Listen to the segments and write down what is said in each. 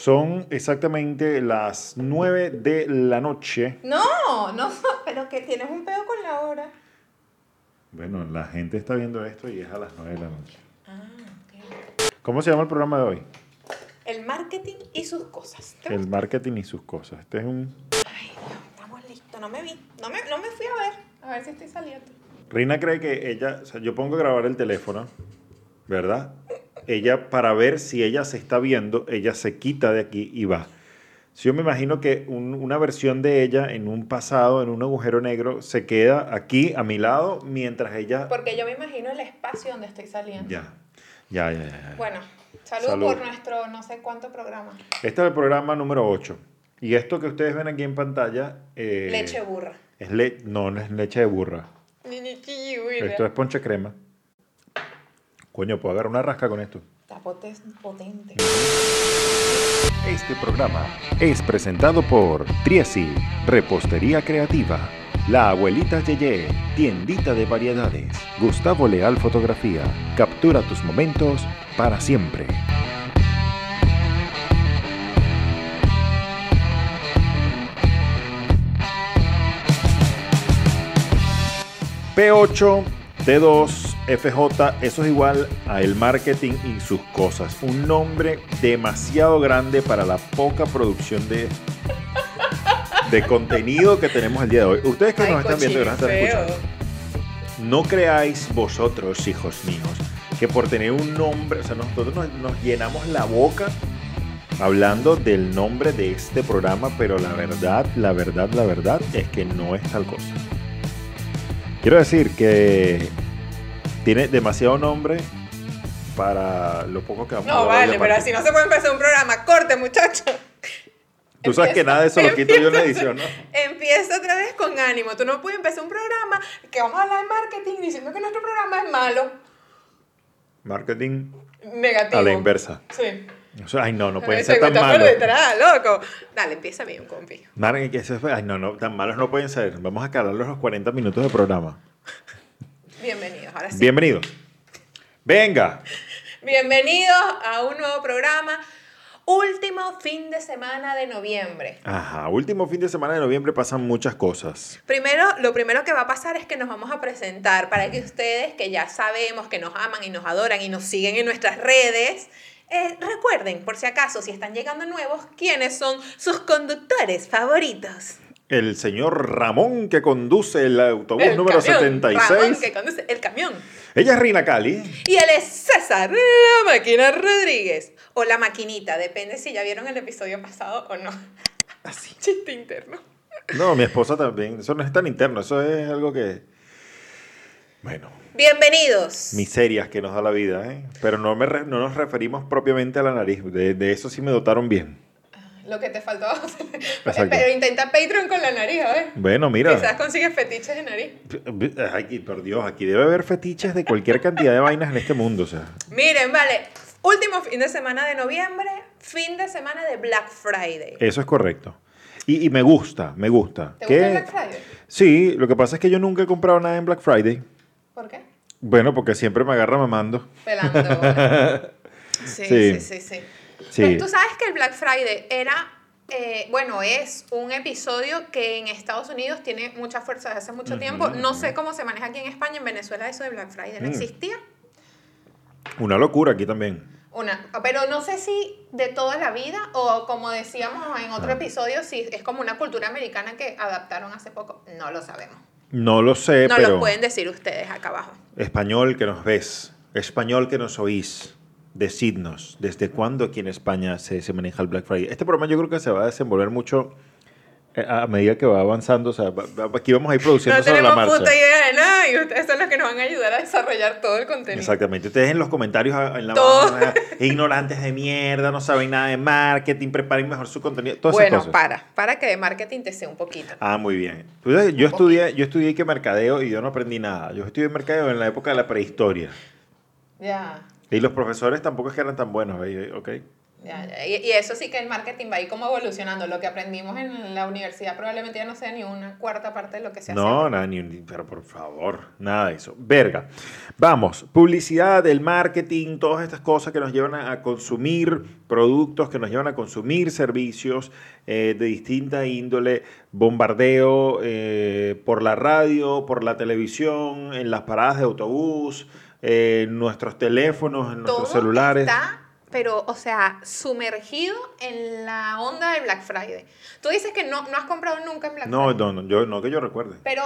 Son exactamente las 9 de la noche. No, no, pero que tienes un pedo con la hora. Bueno, la gente está viendo esto y es a las 9 de la noche. Ah, ok. ¿Cómo se llama el programa de hoy? El marketing y sus cosas. ¿Te El marketing y sus cosas. Este es un... Ay, no, estamos listos. No me vi. No me, no me fui a ver. A ver si estoy saliendo. Reina cree que ella, o sea, yo pongo a grabar el teléfono, ¿verdad? Ella, para ver si ella se está viendo, ella se quita de aquí y va. Si yo me imagino que un- una versión de ella en un pasado, en un agujero negro, se queda aquí a mi lado mientras ella... Porque yo me imagino el espacio donde estoy saliendo. Ya, ya, ya. Bueno, salud, Salud. por nuestro no sé cuánto programa. Este es el programa número 8. Y esto que ustedes ven aquí en pantalla... eh, Leche burra. Es le no, no es leche de burra. Esto es ponche crema. Coño, puedo agarrar una rasca con esto. Está potente. Este programa es presentado por Triesi, Repostería Creativa, La Abuelita Yeye, Tiendita de Variedades, Gustavo Leal Fotografía, captura tus momentos para siempre. P8, T2, FJ, eso es igual a el marketing y sus cosas. Un nombre demasiado grande para la poca producción de, de contenido que tenemos el día de hoy. Ustedes que Ay, nos están viendo y nos están escuchando, no creáis vosotros, hijos míos, que por tener un nombre, o sea, nosotros nos, nos llenamos la boca hablando del nombre de este programa, pero la verdad, la verdad, la verdad es que no es tal cosa. Quiero decir que tiene demasiado nombre para lo poco que vamos a No, vale, pero así no se puede empezar un programa. Corte, muchachos. Tú sabes que Empieza- nada de eso lo quito yo en la edición, ¿no? Empieza otra vez con ánimo. Tú no puedes empezar un programa que vamos a hablar de marketing diciendo que nuestro programa es malo. Marketing Negativo. a la inversa. Sí. O sea, ay, no, no pueden Ay, ser se tan malos. loco. Dale, empieza bien, compi. Marketing, que ay, no, no, tan malos no pueden ser. Vamos a calarlos los 40 minutos de programa. Bienvenidos, ahora sí. Bienvenidos. Venga. Bienvenidos a un nuevo programa. Último fin de semana de noviembre. Ajá, último fin de semana de noviembre pasan muchas cosas. Primero, lo primero que va a pasar es que nos vamos a presentar para que ustedes, que ya sabemos que nos aman y nos adoran y nos siguen en nuestras redes, eh, recuerden, por si acaso, si están llegando nuevos, quiénes son sus conductores favoritos. El señor Ramón que conduce el autobús El número camión, 76. Ramón, que conduce el camión. Ella es Rina Cali. Y él es César, la máquina Rodríguez. O la maquinita, depende si ya vieron el episodio pasado o no. Así. Chiste interno. No, mi esposa también. Eso no es tan interno, eso es algo que. Bueno, Bienvenidos. miserias que nos da la vida, ¿eh? Pero no, me re- no nos referimos propiamente a la nariz. De, de eso sí me dotaron bien. Lo que te faltó. Pero intenta Patreon con la nariz, ¿ves? Bueno, mira. Quizás consigues fetiches de nariz. Ay, por Dios, aquí debe haber fetiches de cualquier cantidad de vainas en este mundo, o sea. Miren, vale. Último fin de semana de noviembre, fin de semana de Black Friday. Eso es correcto. Y, y me gusta, me gusta. ¿Te ¿Qué? gusta el Black Friday? Sí, lo que pasa es que yo nunca he comprado nada en Black Friday. ¿Por qué? Bueno, porque siempre me agarra mamando. Pelando. Sí, Sí. sí, sí, sí. Sí. Pero Tú sabes que el Black Friday era, eh, bueno, es un episodio que en Estados Unidos tiene mucha fuerza desde hace mucho tiempo. No sé cómo se maneja aquí en España, en Venezuela eso de Black Friday no Mm. existía. Una locura aquí también. Una, pero no sé si de toda la vida o como decíamos en otro Ah. episodio, si es como una cultura americana que adaptaron hace poco. No lo sabemos. No lo sé, No pero lo pueden decir ustedes acá abajo. español que nos ves, español que nos oís, decidnos, ¿desde cuándo aquí en España se, se maneja el Black Friday? Este programa yo creo que se va a desenvolver mucho eh, a medida que va avanzando, o sea, aquí vamos a ir produciendo No sobre la tenemos marcha. puta idea de nada y ustedes son los que nos van a ayudar a desarrollar todo el contenido. Exactamente. Ustedes en los comentarios ah, en la barra, ignorantes de mierda, no saben nada de marketing, preparen mejor su contenido, todas Bueno, esas cosas. para, para que de marketing te sé un poquito. Ah, muy bien. Tú sabes, Yo estudié, yo estudié que mercadeo y yo no aprendí nada. Yo estudié mercadeo en la época de la prehistoria. Ya. Y los profesores tampoco es que eran tan buenos, ¿eh? ¿ok? Ya, ya. Y, eso sí que el marketing va ahí como evolucionando. Lo que aprendimos en la universidad probablemente ya no sea ni una cuarta parte de lo que se hace. No, nada, ni, pero por favor, nada de eso. Verga. Vamos, publicidad, el marketing, todas estas cosas que nos llevan a, a consumir productos, que nos llevan a consumir servicios eh, de distinta índole, bombardeo eh, por la radio, por la televisión, en las paradas de autobús, eh, nuestros teléfonos, en nuestros Todo celulares. está, pero, o sea, sumergido en la onda del Black Friday. Tú dices que no, no has comprado nunca en Black No, Friday. no, no, yo, no que yo recuerde. Pero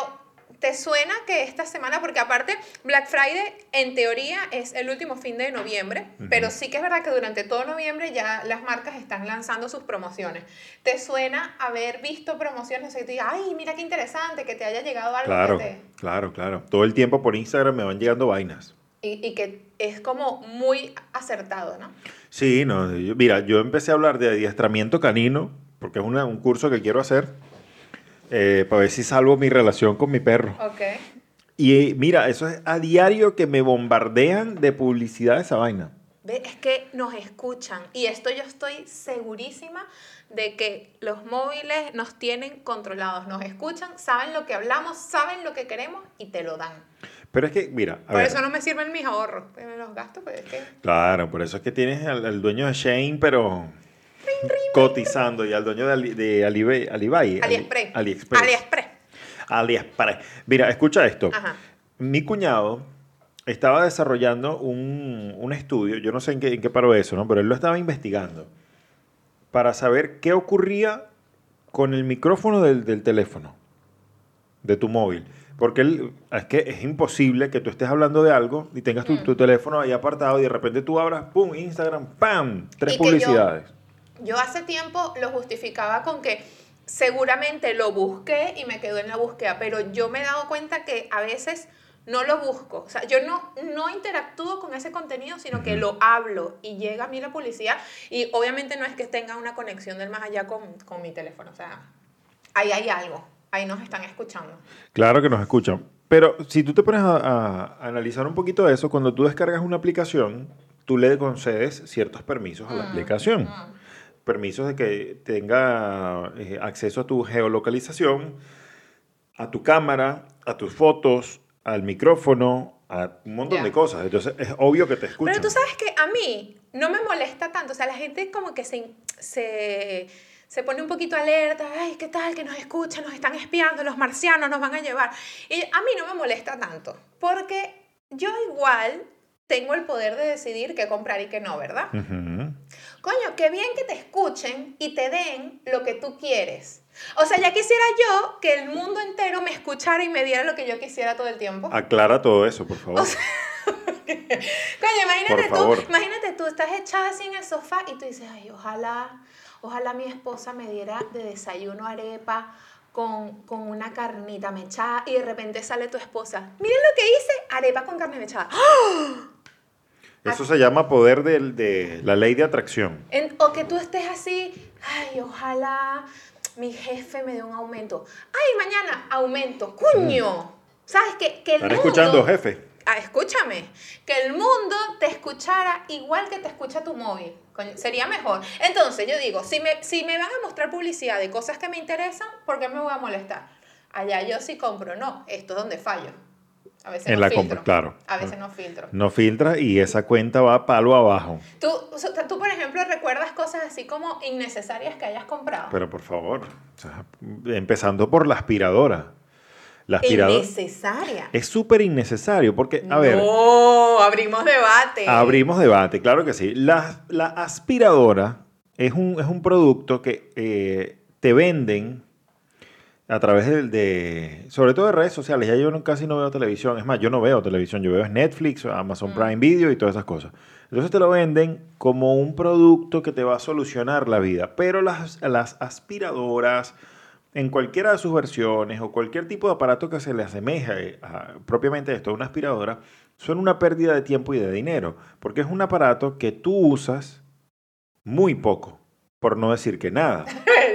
¿te suena que esta semana, porque aparte Black Friday en teoría es el último fin de noviembre, pero sí que es verdad que durante todo noviembre ya las marcas están lanzando sus promociones. ¿Te suena haber visto promociones y te ay, mira qué interesante, que te haya llegado algo Claro, te... claro, claro. Todo el tiempo por Instagram me van llegando vainas. Y, y que es como muy acertado, ¿no? Sí, no, yo- mira, yo empecé a hablar de adiestramiento canino, porque es una- un curso que quiero hacer, eh, para ver si salvo mi relación con mi perro. Ok. Y mira, eso es a diario que me bombardean de publicidad esa vaina. Ve, Es que nos escuchan y esto yo estoy segurísima de que los móviles nos tienen controlados, nos escuchan, saben lo que hablamos, saben lo que queremos y te lo dan. Pero es que, mira, a Por ver, eso no me sirven mis ahorros, los gastos, pues es que... claro, por eso es que tienes al, al dueño de Shane, pero cotizando, y al dueño de, Ali, de Alibay, Alibay, Ali- AliExpress. AliExpress. AliExpress. AliExpress. Mira, escucha esto. Ajá. Mi cuñado estaba desarrollando un, un estudio, yo no sé en qué, en qué paró eso, ¿no? pero él lo estaba investigando para saber qué ocurría con el micrófono del, del teléfono, de tu móvil. Porque él, es que es imposible que tú estés hablando de algo y tengas tu, Mm. tu teléfono ahí apartado y de repente tú abras, ¡pum!, Instagram, ¡pam!, tres Y que yo- publicidades. Yo hace tiempo lo justificaba con que seguramente lo busqué y me quedó en la búsqueda, pero yo me he dado cuenta que a veces no lo busco. O sea, yo no, no interactúo con ese contenido, sino que lo hablo y llega a mí la publicidad. Y obviamente no es que tenga una conexión del más allá con, con mi teléfono. O sea, ahí hay algo. Ahí nos están escuchando. Claro que nos escuchan. Pero si tú te pones a, a analizar un poquito eso, cuando tú descargas una aplicación, tú le concedes ciertos permisos a la Mm, aplicación. mm. Permisos de que tenga eh, acceso a tu geolocalización, a tu cámara, a tus fotos, al micrófono, a un montón Ya. de cosas. Entonces es obvio que te escuchan. Pero tú sabes que a mí no me molesta tanto. O sea, la gente como que se, se, se pone un poquito alerta. Ay, ¿qué tal? Que nos escuchan, nos están espiando, los marcianos nos van a llevar. Y a mí no me molesta tanto. Porque yo igual tengo el poder de decidir qué comprar y qué no, ¿verdad? Ujú. Coño, qué bien que te escuchen y te den lo que tú quieres. O sea, ya quisiera yo que el mundo entero me escuchara y me diera lo que yo quisiera todo el tiempo. Aclara todo eso, por favor. Coño, imagínate tú, imagínate tú, estás echada así en el sofá y tú dices, ay, ojalá, ojalá mi esposa me diera de desayuno arepa con, con una carnita mechada y de repente sale tu esposa. Miren lo que hice, arepa con carne mechada. ¡Ah! Eso se llama poder del- de la ley de atracción. En- o que tú estés así, ay, ojalá mi jefe me dé un aumento. Ay, mañana, aumento. ¡Cuño! ¿Sabes? Que, que ¿Están mundo... escuchando, jefe? Ah, escúchame, que el mundo te escuchara igual que te escucha tu móvil. Sería mejor. Entonces, yo digo, si me, si me van a mostrar publicidad de cosas que me interesan, ¿por qué me voy a molestar? Allá yo sí compro. No, esto es donde fallo. A veces En no la filtro. claro. A veces no filtro. No filtra y esa cuenta va palo abajo. ¿Tú, tú, por ejemplo, recuerdas cosas así como innecesarias que hayas comprado? Pero por favor, o sea, empezando por la aspiradora. La aspiradora Innecesaria. es súper innecesario porque, a ver, No, abrimos debate. abrimos debate, claro que sí. La, la aspiradora es un, es un producto que eh, te venden a través de, de- sobre todo de redes sociales. Ya yo no- casi no veo televisión. Es más, yo no veo televisión. Yo veo Netflix, Amazon Mm. Prime Video y todas esas cosas. Entonces te lo venden como un producto que te va a solucionar la vida. Pero las, las aspiradoras, en cualquiera de sus versiones o cualquier tipo de aparato que se le asemeje a, propiamente esto, a una aspiradora, son una pérdida de tiempo y de dinero. Porque es un aparato que tú usas muy poco, por no decir que nada.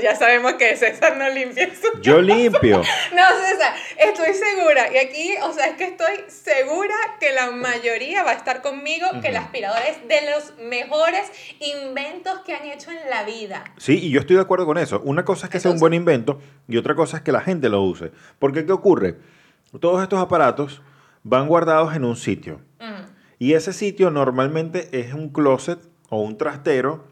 Ya sabemos que César no limpia su Yo limpio. No, César, estoy segura. Y aquí, o sea, es que estoy segura que la mayoría va a estar conmigo, que el aspirador es de los mejores inventos que han hecho en la vida. Sí, y yo estoy de acuerdo con eso. Una cosa es que sea un Entonces- buen invento y otra cosa es que la gente lo use. Porque ¿qué ocurre? Todos estos aparatos van guardados en un sitio. Y ese sitio normalmente es un closet o un trastero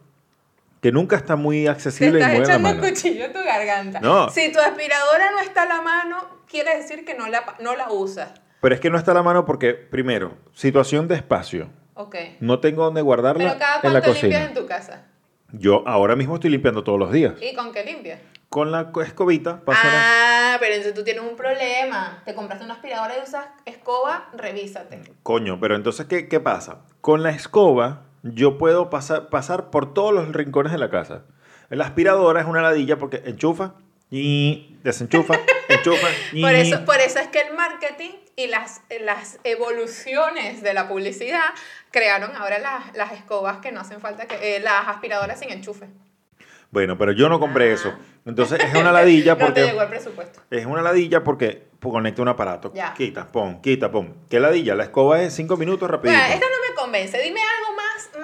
que nunca está muy Te accesible y estás a la echando un mano. cuchillo en tu garganta. No. Si tu aspiradora no está a la mano, quiere decir que no la, no la usas. Pero es que no está a la mano porque, primero, situación de espacio. Ok. No tengo dónde guardarla Pero cada en la cuánto limpias cocina. en tu casa. Yo ahora mismo estoy limpiando todos los días. ¿Y con qué limpias? Con la co- escobita paso la- Ah, pero entonces tú tienes un problema. Te compraste una aspiradora y usas escoba, revísate. Coño, pero entonces, ¿qué, qué pasa? Con la escoba yo puedo pasar, pasar por todos los rincones de la casa. La aspiradora es una ladilla porque enchufa y desenchufa, enchufa y... Por eso, por eso es que el marketing y las, las evoluciones de la publicidad crearon ahora las, las escobas que no hacen falta, que, eh, las aspiradoras sin enchufe. Bueno, pero yo no compré Ah. eso. Entonces es una ladilla No te porque... llegó el presupuesto. Es una ladilla porque conecta un aparato. Ya. Quita, pon, quita, pon. ¿Qué ladilla? La escoba es cinco minutos rapidito. Bueno, esta no me convence. Dime algo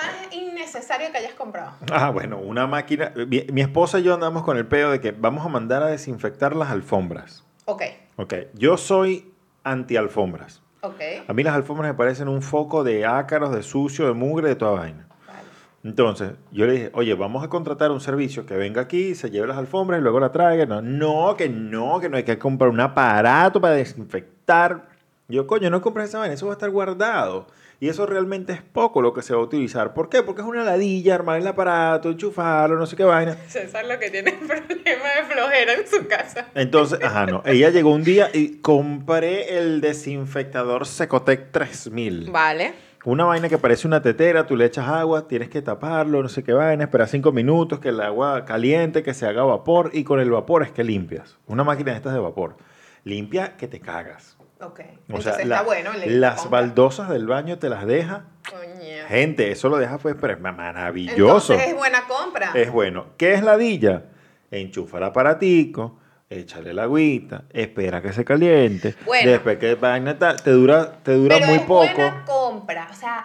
más, innecesario que hayas comprado. Ah, bueno, una máquina. Mi, mi esposa y yo andamos con el peo de que vamos a mandar a desinfectar las alfombras. Ok, Ok, yo soy anti-alfombras. ok. A mí las alfombras me parecen un foco de ácaros, de sucio, de mugre, de toda vaina. Vale. Entonces, yo le dije, oye, vamos a contratar un servicio que venga aquí, se lleve las alfombras y luego la traiga. No, no, que no, que no hay que comprar un aparato para desinfectar. Yo, coño, no compres esa vaina, eso va a estar guardado. Y eso realmente es poco lo que se va a utilizar. ¿Por qué? Porque es una ladilla, armar el aparato, enchufarlo, no sé qué vaina. César lo que tiene es problema de flojera en su casa. Entonces, ajá, no. Ella llegó un día y compré el desinfectador Secotec 3000. Vale. Una vaina que parece una tetera, tú le echas agua, tienes que taparlo, no sé qué vaina, esperar cinco minutos que el agua caliente, que se haga vapor y con el vapor es que limpias. Una máquina de estas de vapor. Limpia que te cagas. Ok. O Entonces sea, está la- bueno. las baldosas del baño te las deja. Coño. Gente, eso lo deja pues, pero es maravilloso. Entonces es buena compra. Es bueno. ¿Qué es ladilla? Enchufa el aparatico, échale la agüita, espera que se caliente. Bueno. Después que vaina te dura, te dura Pero muy es poco. buena compra. O sea,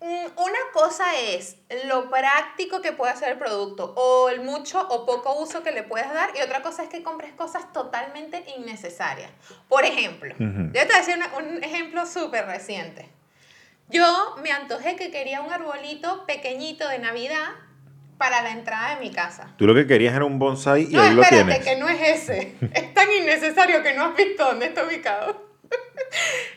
una cosa es lo práctico que puede hacer el producto o el mucho o poco uso que le puedes dar y otra cosa es que compres cosas totalmente innecesarias. Por ejemplo, yo te voy a decir una- un ejemplo súper reciente. Yo me antojé que quería un arbolito pequeñito de Navidad para la entrada de mi casa. Tú lo que querías era un bonsai y no, ahí lo espérate, tienes. que no es ese. Es tan innecesario que no has visto dónde está ubicado.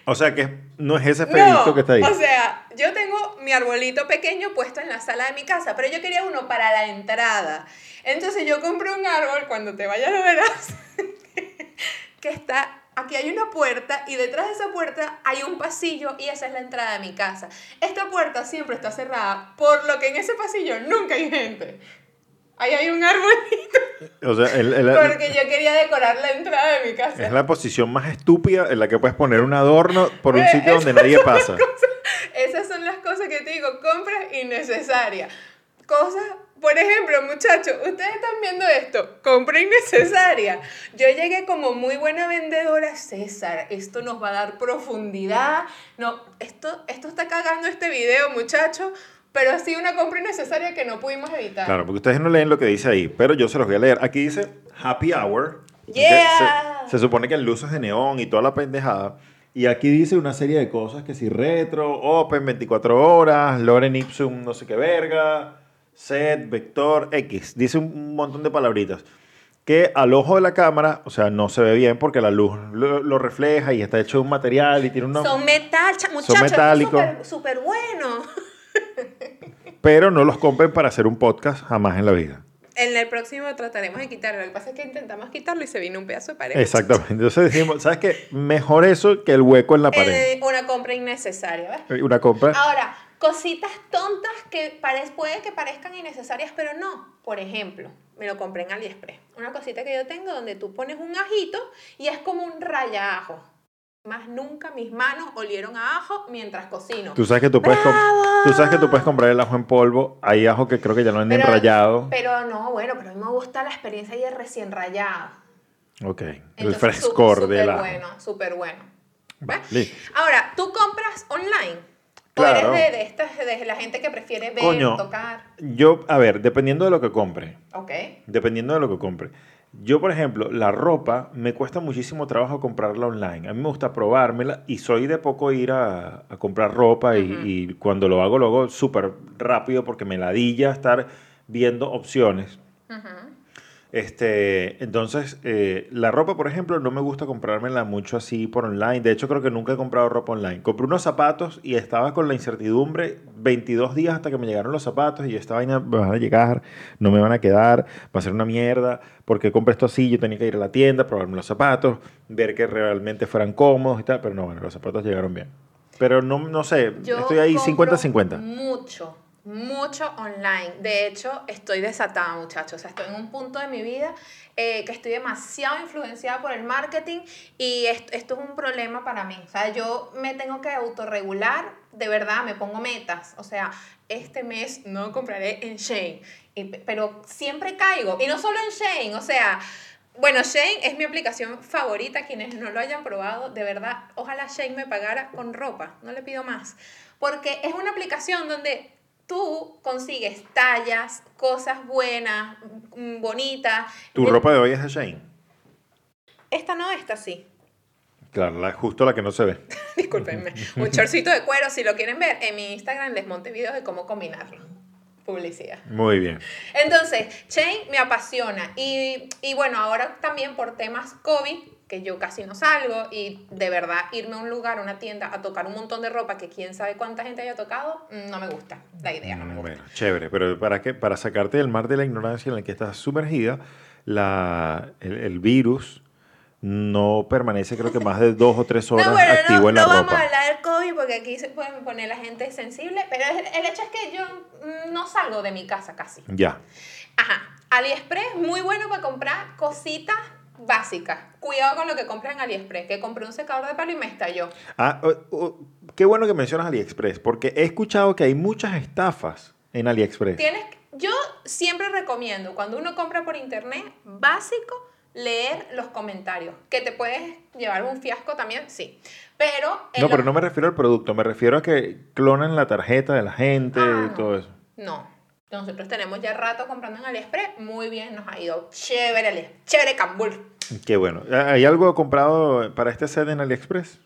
O sea que no es ese feito No, que está ahí. o sea, yo tengo mi arbolito pequeño puesto en la sala de mi casa, pero yo quería uno para la entrada. Entonces yo compré un árbol, cuando te vayas lo verás, que está, aquí hay una puerta y detrás de esa puerta hay un pasillo y esa es la entrada de mi casa. Esta puerta siempre está cerrada, por lo que en ese pasillo nunca hay gente. Ahí hay un arbolito, o sea, el- el- porque yo quería decorar la entrada de mi casa. es la posición más estúpida en la que puedes poner un adorno por un sitio donde nadie pasa. Esas son las cosas que te digo, compras innecesarias. Cosas, por ejemplo, muchachos, ustedes están viendo esto, compra innecesaria. Yo llegué como muy buena vendedora, César, esto nos va a dar profundidad. No, esto, esto está cagando este video, muchachos, pero sido una compra innecesaria que no pudimos evitar. Claro, porque ustedes no leen lo que dice ahí, pero yo se los voy a leer. Aquí dice Happy Hour. Yeah. Se, se supone que en luces de neón y toda la pendejada. Y aquí dice una serie de cosas que si retro, open 24 horas, Loren Ipsum no sé qué verga, set, vector, X. Dice un- un montón de palabritas. Que al ojo de la cámara, o sea, no se ve bien porque la luz lo, lo refleja y está hecho de un material y tiene una... Son metal, cha- muchachos, es metálicos. súper bueno. Pero no los compren para hacer un podcast jamás en la vida. En el próximo trataremos de quitarlo. Lo que pasa es que intentamos quitarlo y se vino un pedazo de pared. Exactamente. Entonces dijimos, ¿sabes qué? Mejor eso que el hueco en la pared. Eh, una compra innecesaria, ¿ves? Una compra. Ahora, cositas tontas que puede que parezcan innecesarias, pero no. Por ejemplo, me lo compré en AliExpress. Una cosita que yo tengo donde tú pones un ajito y es como un rayajo. Más nunca mis manos olieron a ajo mientras cocino. Tú sabes que tú puedes, tú sabes que tú puedes comprar el ajo en polvo. Hay ajo que creo que ya lo venden Pero- rayado. Pero no, bueno, pero a mí me gusta la experiencia el recién rayado. Ok. el Entonces, frescor súper del ajo. bueno, súper bueno. ¿Ves? Vale. Ahora, ¿tú compras online? Claro. ¿O eres de, de, estas, de la gente que prefiere ver, Coño. tocar? Yo, a ver, dependiendo de lo que compre. Ok. Dependiendo de lo que compre. Yo, por ejemplo, la ropa me cuesta muchísimo trabajo comprarla online. A mí me gusta probármela y soy de poco ir a, a comprar ropa y, y cuando lo hago, lo hago súper rápido porque me ladilla estar viendo opciones. Ujú. Este, entonces, eh, la ropa, por ejemplo, no me gusta comprármela mucho así por online. De hecho, creo que nunca he comprado ropa online. Compré unos zapatos y estaba con la incertidumbre 22 días hasta que me llegaron los zapatos y esta vaina me van a llegar, no me van a quedar, va a ser una mierda. porque compré esto así? Yo tenía que ir a la tienda, probarme los zapatos, ver que realmente fueran cómodos y tal. Pero no, bueno, los zapatos llegaron bien. Pero no, no sé, Yo estoy ahí compro 50-50. Mucho, mucho online. De hecho, estoy desatada, muchachos. O sea, estoy en un punto de mi vida eh, que estoy demasiado influenciada por el marketing y esto, esto es un problema para mí. O sea, yo me tengo que autorregular, de verdad, me pongo metas. O sea, este mes no compraré en Shane, Y- pero siempre caigo. Y no solo en Shane, o sea... Bueno, Shane es mi aplicación favorita. Quienes no lo hayan probado, de verdad, ojalá Shane me pagara con ropa. No le pido más. Porque es una aplicación donde tú consigues tallas, cosas buenas, mm, bonitas. ¿Tu Eh, ropa de hoy es de Shane? Esta no, esta sí. Claro, la, justo la que no se ve. Discúlpenme. Un chorcito de cuero, si lo quieren ver, en mi Instagram les monté videos de cómo combinarlo. Publicidad. Muy bien. Entonces, Chain me apasiona. Y, y bueno, ahora también por temas COVID, que yo casi no salgo, y de verdad irme a un lugar, a una tienda, a tocar un montón de ropa que quién sabe cuánta gente haya tocado, mm, no me gusta. La idea no me gusta. Bueno, chévere, pero ¿para qué? Para sacarte del mar de la ignorancia en el que estás sumergida, la, el, el virus no permanece creo que más de dos o tres horas No, bueno, activo no, en la no ropa. vamos a hablar del COVID porque aquí se puede poner la gente sensible, pero el, el hecho es que yo mm, no salgo de mi casa casi. Ya. Ajá, AliExpress muy bueno para comprar cositas básicas. Cuidado con lo que compras en AliExpress, que compré un secador de pelo y me estalló. Ah, oh, oh, qué bueno que mencionas AliExpress, porque he escuchado que hay muchas estafas en AliExpress. Tienes, yo siempre recomiendo, cuando uno compra por internet, básico, leer los comentarios. Que te puedes llevar un fiasco también, sí. Pero... No, los- pero no me refiero al producto, me refiero a que clonan la tarjeta de la gente Ah, y todo eso. No. Nosotros tenemos ya rato comprando en AliExpress. Muy bien, nos ha ido chévere, Ali- chévere Cambul. Qué bueno. ¿Hay algo comprado para este set en AliExpress?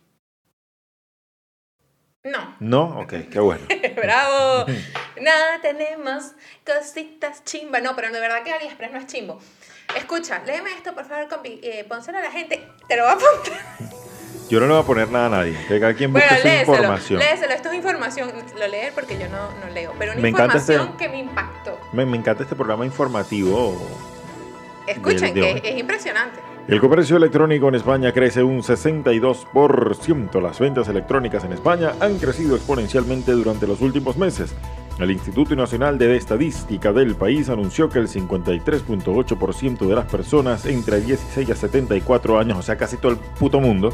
No. No, ok, qué bueno. ¡Bravo! Nada, tenemos cositas chimba. No, pero de verdad que AliExpress no es chimbo. Escucha, léeme esto, por favor, compi. Eh, pónselo a la gente. Te lo voy a poner. Yo no le voy a poner nada a nadie. Que cada quien busque Bueno, su léeselo. información. Léeselo. Esto es información. Lo leer porque yo no, no leo. Pero una Me encanta información este- que me impactó. Me, me encanta este programa informativo. Escuchen, de que hoy. es, es impresionante. El comercio electrónico en España crece un 62%. Las ventas electrónicas en España han crecido exponencialmente durante los últimos meses. El Instituto Nacional de Estadística del país anunció que el 53.8% de las personas entre 16 a 74 años, o sea, casi todo el puto mundo,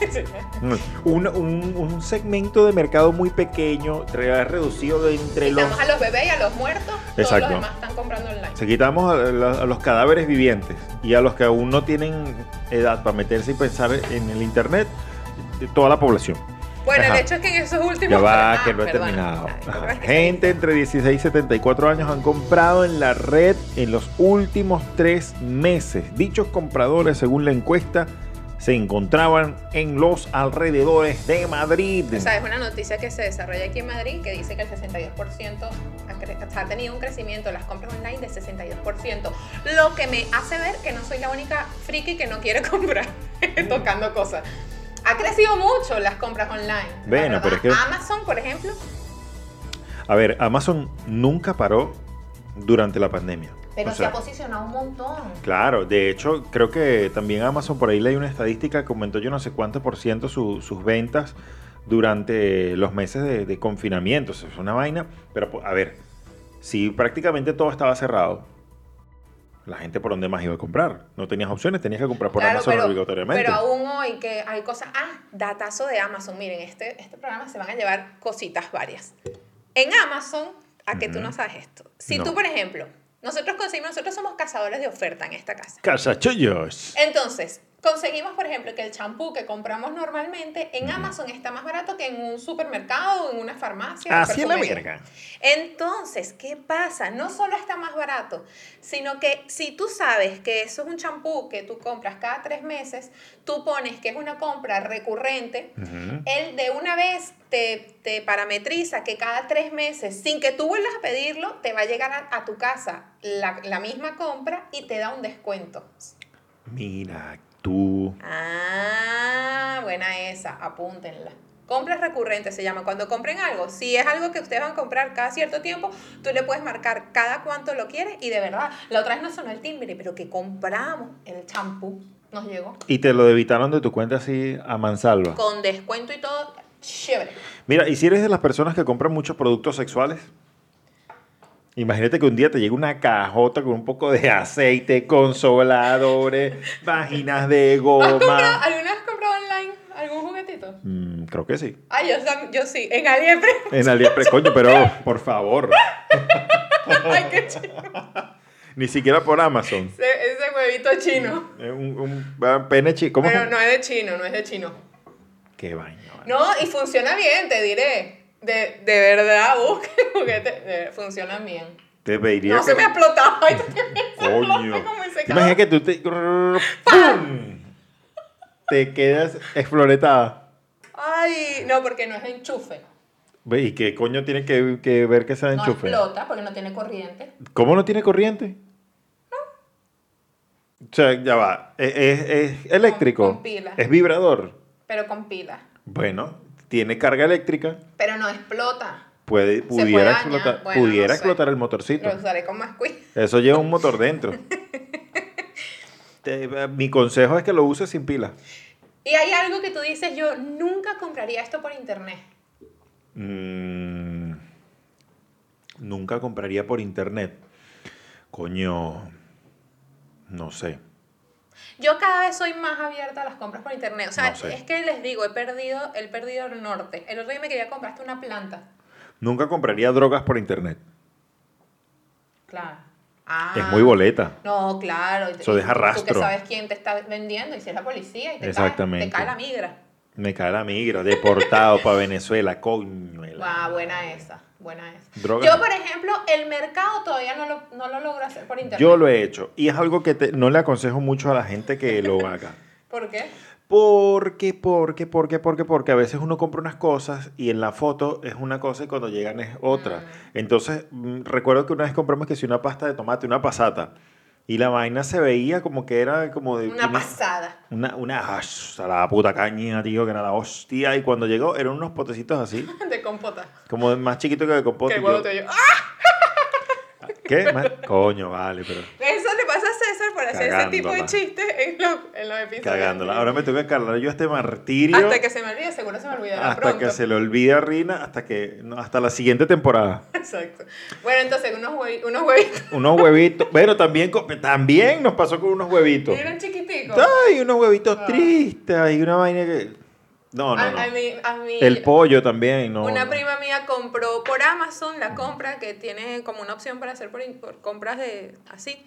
un, un- un segmento de mercado muy pequeño, re- reducido de entre los... Quitamos a los bebés y a los muertos. Todos Exacto. los demás están comprando online. Se quitamos a, la- a los cadáveres vivientes y a los que aún no tienen edad para meterse y pensar en el internet, de toda la población. Bueno, Ajá. el hecho es que en esos últimos... Ya va, Ah, que no he terminado. Gente entre 16 y 74 años han comprado en la red en los últimos tres meses. Dichos compradores, según la encuesta, se encontraban en los alrededores de Madrid. O sea, es una noticia que se desarrolla aquí en Madrid que dice que el 62% ha, ha tenido un crecimiento en las compras online de 62%. Lo que me hace ver que no soy la única friki que no quiere comprar tocando cosas. Ha crecido mucho las compras online. Bueno, pero es que- Amazon, por ejemplo, A ver, Amazon nunca paró durante la pandemia. Pero O se sea, ha posicionado un montón. Claro, de hecho, creo que también Amazon por ahí leí una estadística que aumentó yo no sé cuánto por ciento su- sus ventas durante los meses de, de confinamiento. O sea, es una vaina, pero po- a ver, si prácticamente todo estaba cerrado, la gente por dónde más iba a comprar. No tenías opciones, tenías que comprar por Claro, Amazon pero, obligatoriamente. pero aún hoy que hay cosas. Ah, datazo de Amazon. Miren, este, este programa se van a llevar cositas varias. En Amazon, a que tú no sabes esto. Si No. tú, por ejemplo, nosotros conseguimos, nosotros somos cazadores de oferta en esta casa. Casachullos. Entonces, conseguimos, por ejemplo, que el champú que compramos normalmente en Amazon está más barato que en un supermercado o en una farmacia. Así la verga. Entonces, ¿qué pasa? No solo está más barato, sino que si tú sabes que eso es un champú que tú compras cada tres meses, tú pones que es una compra recurrente, Ujú. él de una vez te, te parametriza que cada tres meses, sin que tú vuelvas a pedirlo, te va a llegar a, a tu casa la, la misma compra y te da un descuento. Mira, tú. Ah, buena esa, apúntenla. Compras recurrentes se llama. Cuando compren algo, si es algo que ustedes van a comprar cada cierto tiempo, tú le puedes marcar cada cuánto lo quieres y de verdad, la otra vez no sonó el timbre, pero que compramos el champú, nos llegó Y te lo debitaron de tu cuenta así a mansalva. con descuento y todo, chévere. Mira, y si eres de las personas que compran muchos productos sexuales, imagínate que un día te llega una cajota con un poco de aceite, consoladores, vaginas de ¿Has goma. comprado- ¿Alguna vez comprado online algún juguetito? Mm, creo que sí. Ay, yo, sí, en AliExpress. En AliExpress, coño, pero por favor. Ay, qué chido. Ni siquiera por Amazon. Ese, ese huevito chino. Un, un- un pene. ¿Cómo? Pero no es de chino, no es de chino. Qué vaina. vale. No, y funciona bien, te diré. De, de verdad, busquen juguetes. de- funcionan bien. Te pediría No que- se me ha explotado. Ay, Coño. como el ¿Te secador. imaginas que tú te... ¡Pum! Te quedas exploretada. Ay, no, porque no es enchufe. ¿Y qué coño tiene que, que ver que sea de No enchufe? explota porque no tiene corriente. ¿Cómo no tiene corriente? O sea, ya va. ¿Es, es- es eléctrico? Con- con pila. ¿Es vibrador? Pero con pila. Bueno, tiene carga eléctrica. Pero no explota. Puede, pudiera explotar, Bueno, pudiera no sé. explotar el motorcito. Lo usaré con más cuidado. Eso lleva un motor dentro. Te- mi consejo es que lo uses sin pila. Y hay algo que tú dices, yo nunca compraría esto por internet. Mm, nunca compraría por internet. Coño, no sé. Yo cada vez soy más abierta a las compras por internet. O sea, No sé. es que les digo, he perdido, he perdido el norte. El otro día me quería comprar hasta una planta. Nunca compraría drogas por internet. Claro. Ah. Es muy boleta. No, claro. Eso deja y Tú que rastro. sabes quién te está vendiendo y si es la policía y te, Exactamente. Cae, te cae la migra. Me cae la migra, deportado para Venezuela, coño. Ah, buena esa, buena esa. Droga. Yo, por ejemplo, el mercado todavía no lo, no lo logro hacer por internet. Yo lo he hecho y es algo que te- no le aconsejo mucho a la gente que lo haga. ¿Por qué? Porque, porque, porque, porque, porque a veces uno compra unas cosas y en la foto es una cosa y cuando llegan es otra. Entonces, mm, recuerdo que una vez compramos que si una pasta de tomate, una pasata, y la vaina se veía como que era como de... Una pasada. Una, una, la puta caña, tío, que era la hostia. Y cuando llegó, eran unos potecitos así, De compota. como más chiquitos que de compote. que el huevo te. ¡Ah! ¿Qué? Coño, vale, pero Eso le pasa a César por hacer ese tipo de chistes en, los- en los episodios. cagándola. Ahora me tengo que cargar yo este martirio. Hasta que se me olvide, seguro se me olvidará hasta pronto. que se le olvide a Rina, hasta que no, hasta la siguiente temporada. Exacto. Bueno, entonces, unos, huevi- unos huevitos. Unos huevitos, pero también, también nos pasó con unos huevitos. Eran chiquiticos. Ay, unos huevitos Ah. tristes, hay una vaina que... No, no, a, no. a mí, a mí- El pollo también, no. Una no. prima mía compró por Amazon la compra que tiene como una opción para hacer por, por compras de así.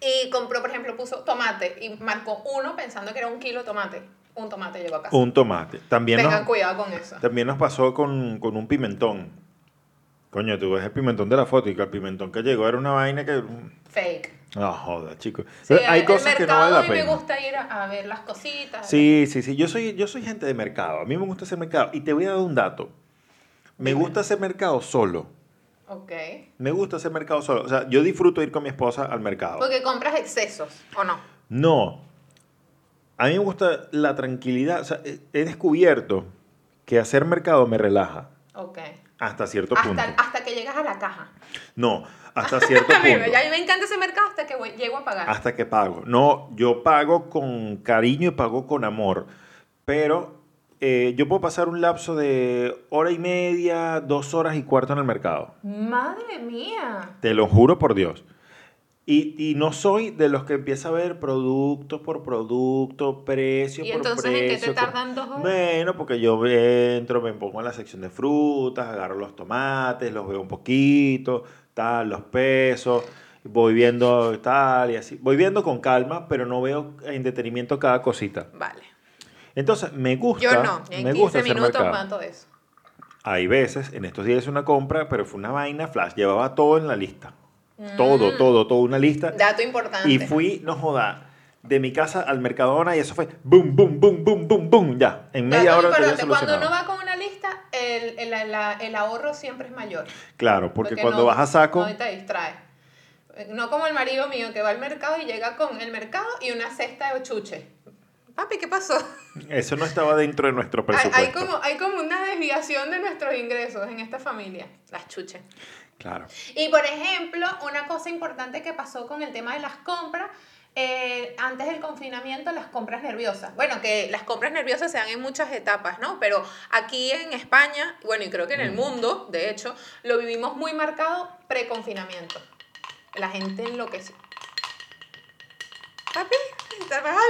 Y compró, por ejemplo, puso tomate y marcó uno pensando que era un kilo de tomate. Un tomate llegó a casa. Un tomate. También Tengan nos, cuidado con eso. también nos pasó con, con un pimentón. Coño, tú ves el pimentón de la foto y que el pimentón que llegó era una vaina que... Fake. No, joda, chicos. Sí, hay el cosas que no a la mí me pena. gusta ir a, a ver las cositas. Sí, sí, sí. Yo soy, yo soy gente de mercado. A mí me gusta hacer mercado. Y te voy a dar un dato. Me Dime. gusta hacer mercado solo. Ok. Me gusta hacer mercado solo. O sea, yo disfruto ir con mi esposa al mercado. Porque compras excesos, ¿o no? No. A mí me gusta la tranquilidad. O sea, he he descubierto que hacer mercado me relaja. Ok. Hasta cierto punto. Hasta, que llegas a la caja. No, hasta cierto punto. a mí me encanta ese mercado hasta que voy- llego a pagar. Hasta que pago. No, yo pago con cariño y pago con amor. Pero eh, yo puedo pasar un lapso de hora y media, dos horas y cuarto en el mercado. Madre mía. Te lo juro por Dios. Y, y no soy de los que empieza a ver producto por producto, precio ¿Y por entonces en qué te precio. tardan dos horas? Bueno, porque yo entro, me pongo en la sección de frutas, agarro los tomates, los veo un poquito, tal, los pesos, voy viendo tal y así. Voy viendo con calma, pero no veo en detenimiento cada cosita. Vale. Entonces, me gusta. Yo no, en me 15 gusta minutos mato eso. Hay veces, en estos días hice una compra, pero fue una vaina flash, llevaba todo en la lista. Todo, Mm. todo, todo, una lista. Dato importante. Y fui, no joda, de mi casa al Mercadona y eso fue boom, boom, boom, boom, boom, boom, ya. En media Dato hora importante, Cuando uno va con una lista, el, el, el ahorro siempre es mayor. Claro, porque, cuando no- vas a saco, No te distrae. No como el marido mío que va al mercado y llega con el mercado y una cesta de chuche. Papi, ¿qué pasó? eso no estaba dentro de nuestro Hay, presupuesto. hay como, hay como una desviación de nuestros ingresos en esta familia. Las chuches. Claro. Y por ejemplo, una cosa importante que pasó con el tema de las compras, eh, antes del confinamiento, las compras nerviosas. Bueno, que las compras nerviosas se dan en muchas etapas, ¿no? Pero aquí en España, bueno, y creo que en el mundo, de hecho, lo vivimos muy marcado pre-confinamiento. La gente enloqueció. Papi, ¿estás hablando?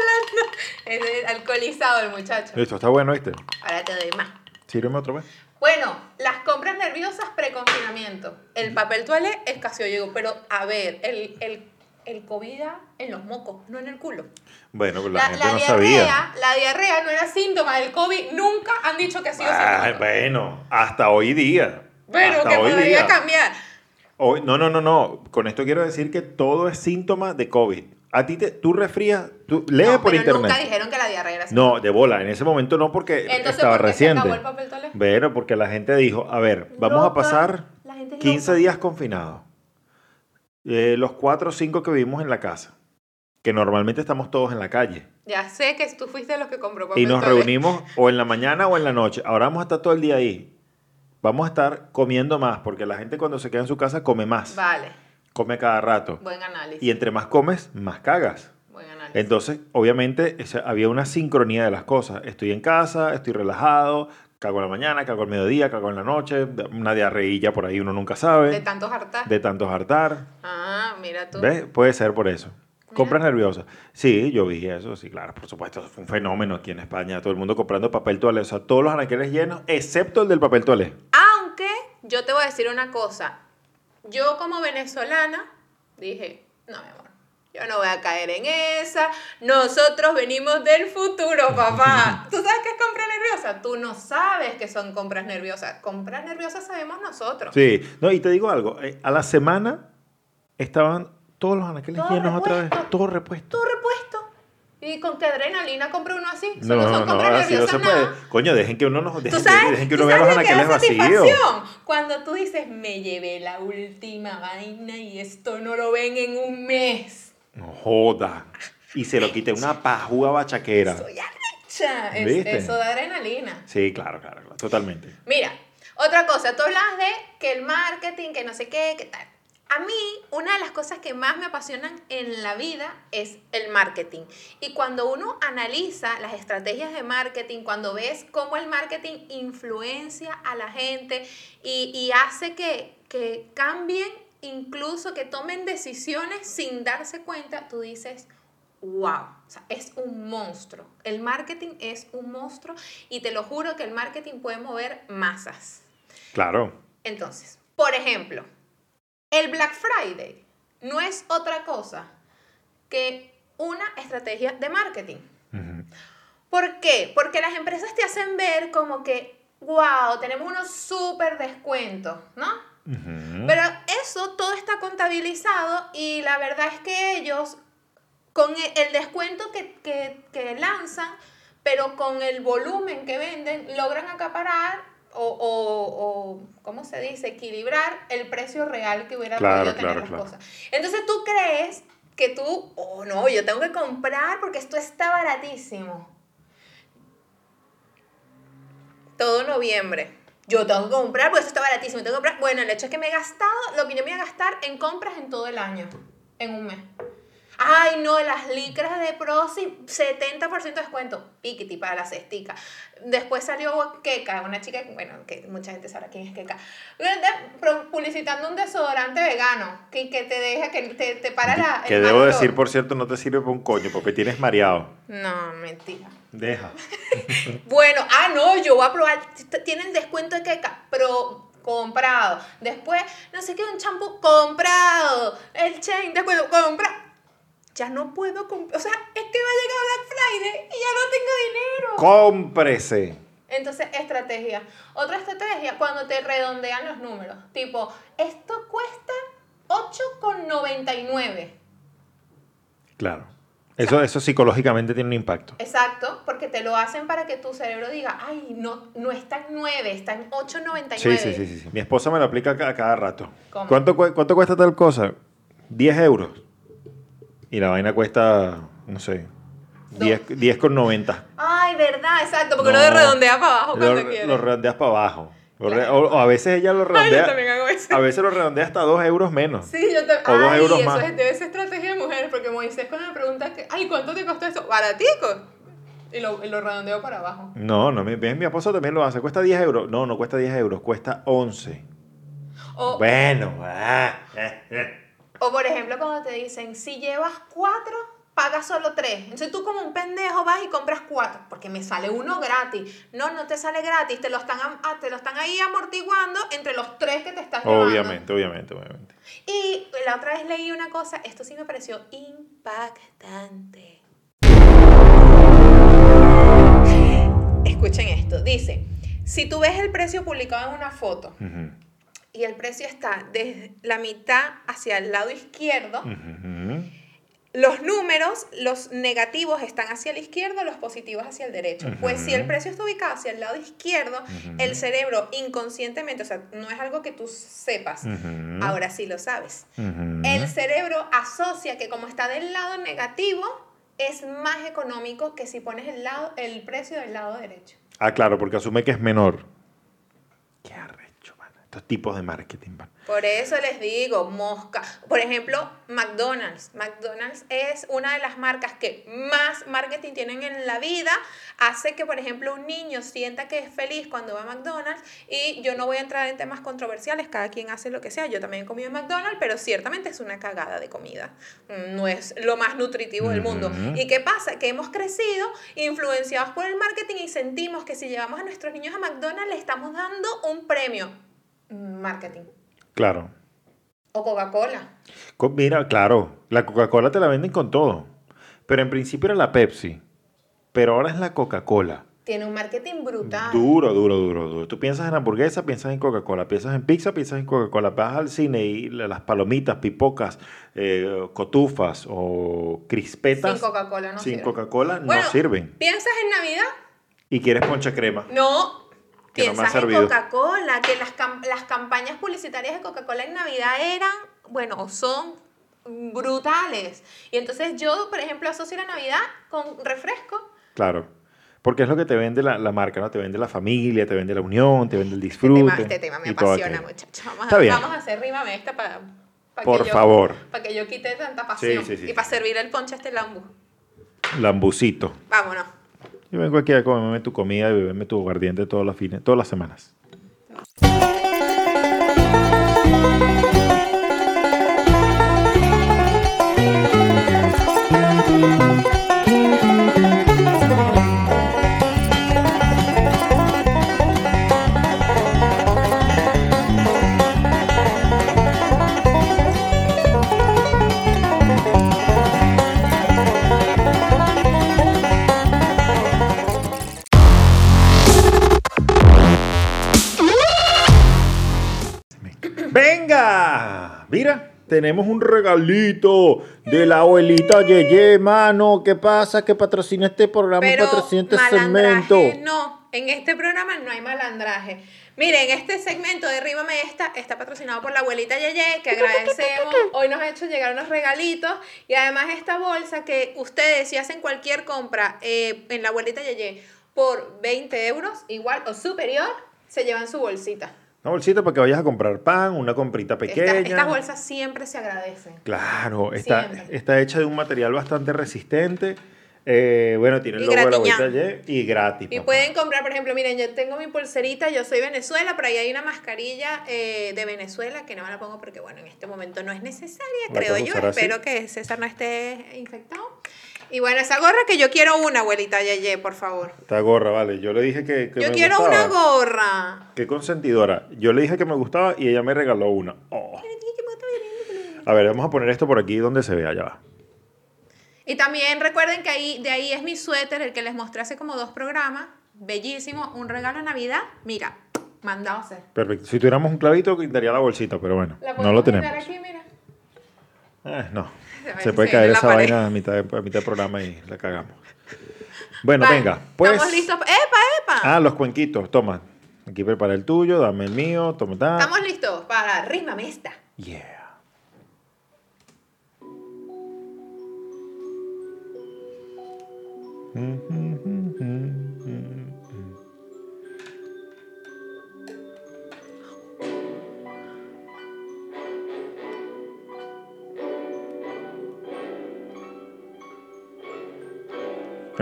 Es alcoholizado el muchacho. Listo, está bueno, ¿viste? Ahora te doy más. Sírveme otra vez. Bueno, las compras nerviosas pre-confinamiento. El papel toalé escaseó, llegó. Pero, a ver, el, el, el COVID en los mocos, no en el culo. Bueno, pero la, La, gente la no diarrea, sabía. la diarrea no era síntoma del COVID. Nunca han dicho que ha sido Ah, síntoma. bueno, hasta hoy día. Pero hasta que hoy podría día. cambiar. Hoy- no, no, no, no. Con esto quiero decir que todo es síntoma de COVID. A ti te, tú resfrías, tú lee No, por pero internet. nunca dijeron que la diarrea era. No, de bola, en ese momento no porque Entonces, estaba ¿por qué se reciente. acabó el papel toalé? Bueno, porque la gente dijo, a ver, vamos a pasar la gente es 15 loca. días confinados. Eh, los 4 o 5 que vivimos en la casa, que normalmente estamos todos en la calle. Ya sé que tú fuiste de los que compró papel Y nos toalé. reunimos o en la mañana o en la noche. Ahora vamos a estar todo el día ahí. Vamos a estar comiendo más, porque la gente cuando se queda en su casa come más. Vale, Come cada rato. buen análisis. Y entre más comes, más cagas. Buen análisis. Entonces, obviamente, había una sincronía de las cosas. Estoy en casa, estoy relajado, cago en la mañana, cago al mediodía, cago en la noche, una diarreilla por ahí uno nunca de sabe, tantos hartar. de tantos hartar. Ah, mira tú. ¿Ves? Puede ser por eso. Compras nerviosas. Sí, yo vi eso, sí, claro, por supuesto, fue un fenómeno aquí en España. Todo el mundo comprando papel toalé, o sea, todos los anaqueles llenos, excepto el del papel toalé. Aunque yo te voy a decir una cosa. Yo como venezolana dije, no, mi amor, yo no voy a caer en esa. Nosotros venimos del futuro, papá. ¿Tú sabes qué es compra nerviosa? Tú no sabes que son compras nerviosas. Compras nerviosas sabemos nosotros. Sí, no, y te digo algo, eh, a la semana estaban todos los anaqueles Todo llenos otra vez, todo repuesto. Todo repuesto. ¿Y con qué adrenalina compra uno así? No, no, son no, así no nerviosas se puede. nada. Coño, dejen que uno nos ¿Tú dejen, sabes, dejen que uno vea los que anaqueles vacíos. Cuando tú dices, me llevé la última vaina y esto no lo ven en un mes. No joda. Y se lo quité una pajúa bachaquera. Soy arrecha. Es- eso da adrenalina. Sí, claro, claro, claro, totalmente. Mira, otra cosa, tú hablas de que el marketing, que no sé qué, qué tal. A mí, una de las cosas que más me apasionan en la vida es el marketing. Y cuando uno analiza las estrategias de marketing, cuando ves cómo el marketing influencia a la gente y, y hace que, que cambien, incluso que tomen decisiones sin darse cuenta, tú dices, wow, o sea, es un monstruo. El marketing es un monstruo y te lo juro que el marketing puede mover masas. Claro. Entonces, por ejemplo, el Black Friday no es otra cosa que una estrategia de marketing. Ujú. ¿Por qué? Porque las empresas te hacen ver como que, wow, tenemos unos súper descuentos, ¿no? Pero eso todo está contabilizado y la verdad es que ellos, con e- el descuento que, que- que lanzan, pero con el volumen que venden, logran acaparar o, o- o, ¿cómo se dice? Equilibrar el precio real que hubiera Claro, podido tener claro, las claro. cosas. Entonces tú crees que tú, oh no, yo tengo que comprar porque esto está baratísimo. Todo noviembre. Yo tengo que comprar porque esto está baratísimo. Tengo que comprar. Bueno, el hecho es que me he gastado lo que yo me iba a gastar en compras en todo el año. En un mes. Ay, no, las licras de Prosi, 70% de descuento. Piquiti para la cestica. Después salió Keka, una chica, bueno, que mucha gente sabe quién es Keka, publicitando un desodorante vegano que, que te deja, que te, te para la. Que debo decir, por cierto, no te sirve para un coño porque tienes mareado. No, mentira. Deja. bueno, ah, no, yo voy a probar. Tienen descuento de Keka, pero comprado. Después, no sé qué, un champú comprado. El chain, después, comprado. Ya no puedo comprar. O sea, es que va a llegar Black Friday y ya no tengo dinero. Cómprese. Entonces, estrategia. Otra estrategia, cuando te redondean los números. Tipo, esto cuesta 8,99. Claro. Eso, eso psicológicamente tiene un impacto. Exacto, porque te lo hacen para que tu cerebro diga, ay, no, no está en 9, está en 8.99. Sí, sí, sí, sí. Mi esposa me lo aplica a cada rato. ¿Cuánto, ¿Cuánto cuesta tal cosa? 10 euros. Y la vaina cuesta, no sé, 10, 10 con 90. Ay, verdad, exacto, porque no, lo redondea para abajo cuando quieres. Lo redondea para abajo. O, a veces ella lo redondea. A veces lo redondea hasta 2 euros menos. Sí, yo también. O 2 euros eso más. Es, debe ser estrategia de mujeres, porque Moisés cuando me pregunta, que, ay, ¿cuánto te costó esto? Baratico. Y lo, y lo redondeo para abajo. No, no, mi, mi esposo también lo hace. ¿Cuesta 10 euros? No, no cuesta 10 euros, cuesta 11. O, bueno. Ah, eh, eh. O por ejemplo, cuando te dicen, si llevas 4 paga solo tres. Entonces tú como un pendejo vas y compras cuatro, porque me sale uno gratis. No, no te sale gratis, te lo están, ah, te lo están ahí amortiguando entre los tres que te están Obviamente, obviamente, obviamente. Y la otra vez leí una cosa, esto sí me pareció impactante. Escuchen esto, dice, si tú ves el precio publicado en una foto, y el precio está desde la mitad hacia el lado izquierdo, los números, los negativos están hacia la izquierda, los positivos hacia el derecho. Pues si el precio está ubicado hacia el lado izquierdo, el cerebro inconscientemente, o sea, no es algo que tú sepas, ahora sí lo sabes. El cerebro asocia que como está del lado negativo, es más económico que si pones el, lado, el precio del lado derecho. Ah, claro, porque asume que es menor. Qué man. Estos tipos de marketing. Por eso les digo, mosca. Por ejemplo, McDonald's. McDonald's es una de las marcas que más marketing tienen en la vida. Hace que, por ejemplo, un niño sienta que es feliz cuando va a McDonald's. Y yo no voy a entrar en temas controversiales, cada quien hace lo que sea. Yo también he comido en McDonald's, pero ciertamente es una cagada de comida. No es lo más nutritivo del mundo. ¿Y qué pasa? Que hemos crecido influenciados por el marketing y sentimos que si llevamos a nuestros niños a McDonald's le estamos dando un premio. Marketing. Claro. O Coca-Cola. Mira, claro, la Coca-Cola te la venden con todo. Pero en principio era la Pepsi. Pero ahora es la Coca-Cola. Tiene un marketing brutal. Duro, duro, duro, duro. Tú piensas en hamburguesa, piensas en Coca-Cola. Piensas en pizza, piensas en Coca-Cola. Vas al cine y las palomitas, pipocas, eh, cotufas o crispetas. Sin Coca-Cola no Sin Coca-Cola no sirven. ¿Piensas en Navidad? Y quieres poncha crema. No, Piensas en Coca-Cola, que las, las campañas publicitarias de Coca-Cola en Navidad eran, bueno, o son brutales. Y entonces yo, por ejemplo, asocio la Navidad con refresco. Claro. Porque es lo que te vende la, la, marca, ¿no? Te vende la familia, te vende la unión, te vende el disfrute. Este tema, este me apasiona, muchachos. Vamos, vamos, a hacer rima esta para, Por favor. Para que yo quite tanta pasión. Sí, sí, sí, y para servir el ponche a este lambu. Lambucito. Vámonos. Yo vengo aquí a comerme tu comida y beberme tu aguardiente todas las, fines, todas las semanas. Tenemos un regalito de la abuelita Yeye, mano. ¿Qué pasa? Que patrocina este programa, Pero patrocina este segmento. No, en este programa no hay malandraje. Miren, este segmento de Ríbame Esta está patrocinado por la abuelita Yeye, que agradecemos. Hoy nos ha hecho llegar unos regalitos y además esta bolsa que ustedes si hacen cualquier compra eh, en la abuelita Yeye por 20 euros, igual o superior, se llevan su bolsita. Una bolsita para que vayas a comprar pan, una comprita pequeña. Esta- estas bolsas siempre se agradecen. Claro, está, Siempre. está hecha de un material bastante resistente. Eh, bueno, tiene el logo de la abuelita Y gratis. Y papá. pueden comprar, por ejemplo, miren, yo tengo mi pulserita, yo soy Venezuela, pero ahí hay una mascarilla eh, de Venezuela que no me la pongo porque, bueno, en este momento no es necesaria, ¿La creo yo. así? Espero que César no esté infectado. Y bueno, esa gorra que yo quiero una, abuelita Yeye, por favor. Esta gorra, vale. Yo le dije que, que Yo me quiero gustaba. una gorra. Qué consentidora. Yo le dije que me gustaba y ella me regaló una. Oh. A ver, vamos a poner esto por aquí donde se vea, ya va. Y también recuerden que ahí, de ahí es mi suéter, el que les mostré hace como dos programas. Bellísimo, un regalo de Navidad. Mira, mandado a hacer. Perfecto. Si tuviéramos un clavito, quitaría la bolsita, pero bueno, no lo tenemos. aquí, mira. Eh, no. Se puede se caer esa pared. vaina a mitad, de, a mitad del programa y la cagamos. Bueno, Vale, venga. Pues, Estamos listos. ¡Epa, epa! Ah, los cuenquitos. Toma. Aquí prepara el tuyo, dame el mío, toma. ta. Estamos listos para Rímame esta. Yeah.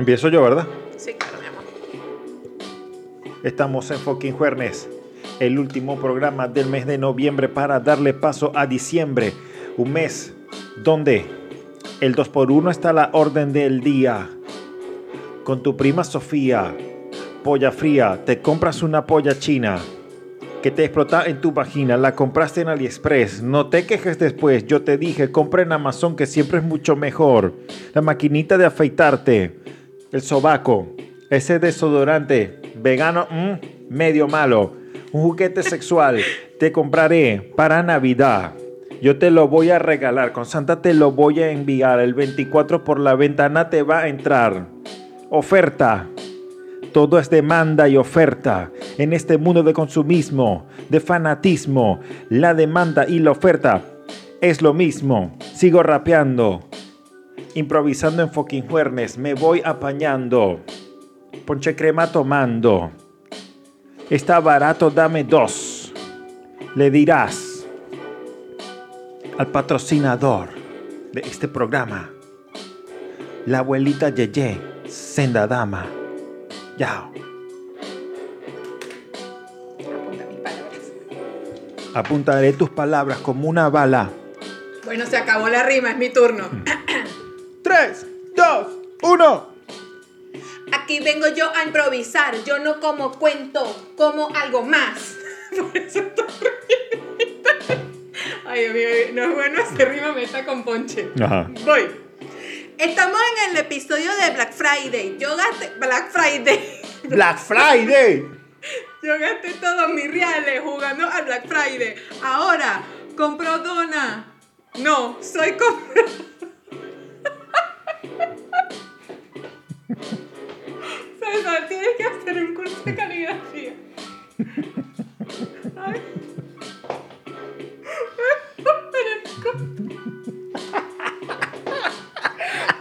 Empiezo yo, ¿verdad? Sí, claro, mi amor. Estamos en fucking Juernes, el último programa del mes de noviembre para darle paso a diciembre, un mes donde el 2x1 está a la orden del día. Con tu prima Sofía, polla fría, te compras una polla china que te explota en tu vagina, la compraste en AliExpress, no te quejes después, yo te dije, compra en Amazon que siempre es mucho mejor. La maquinita de afeitarte, el sobaco, ese desodorante vegano, mm, medio malo, un juguete sexual, te compraré para Navidad. Yo te lo voy a regalar, con Santa te lo voy a enviar, el 24 por la ventana te va a entrar. Oferta. Todo es demanda y oferta. En este mundo de consumismo, de fanatismo, la demanda y la oferta es lo mismo. Sigo rapeando, improvisando en fucking juernes, me voy apañando. Ponche crema tomando. Está barato, dame dos. Le dirás al patrocinador de este programa, la abuelita Yeye, senda dama. Yao. Apuntaré tus palabras como una bala. Bueno, se acabó la rima, es mi turno. 3, 2, 1. Aquí vengo yo a improvisar. Yo no como cuento, como algo más. Por eso estoy riendo. Ay, Dios mío, no es bueno hacer rima meta con ponche. Ajá. Voy. Estamos en el episodio de Black Friday. Yo gasté. Black Friday. Black Friday. Yo gasté todos mis reales jugando al Black Friday. Ahora, compro dona. No, soy compro. César, tienes que hacer un curso de caligrafía. Ay.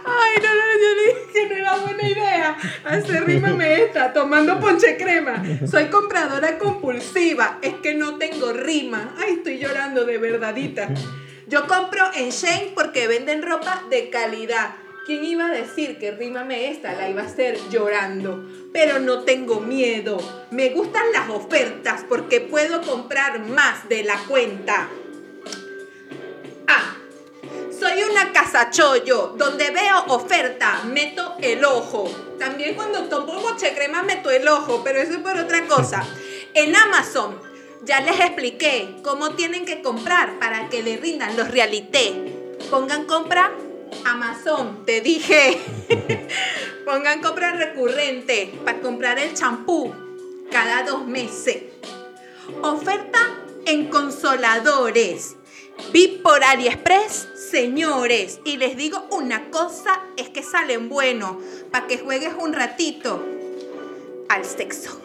Ay, no, no, yo dije que no era buena idea hacer rímame esta, tomando ponche crema. Soy compradora compulsiva, es que no tengo rima. Ay, estoy llorando de verdadita. Yo compro en Shane porque venden ropa de calidad. ¿Quién iba a decir que rímame esta la iba a hacer llorando? Pero no tengo miedo. Me gustan las ofertas porque puedo comprar más de la cuenta. Ah, soy una casachollo, donde veo oferta, meto el ojo. También cuando tomo moche crema meto el ojo, pero eso es por otra cosa. En Amazon ya les expliqué cómo tienen que comprar para que le rindan los realité. Pongan compra Amazon, te dije. Pongan compra recurrente para comprar el champú cada dos meses. Oferta en consoladores. Vi por AliExpress, señores, y les digo una cosa, es que salen buenos, para que juegues un ratito al sexo.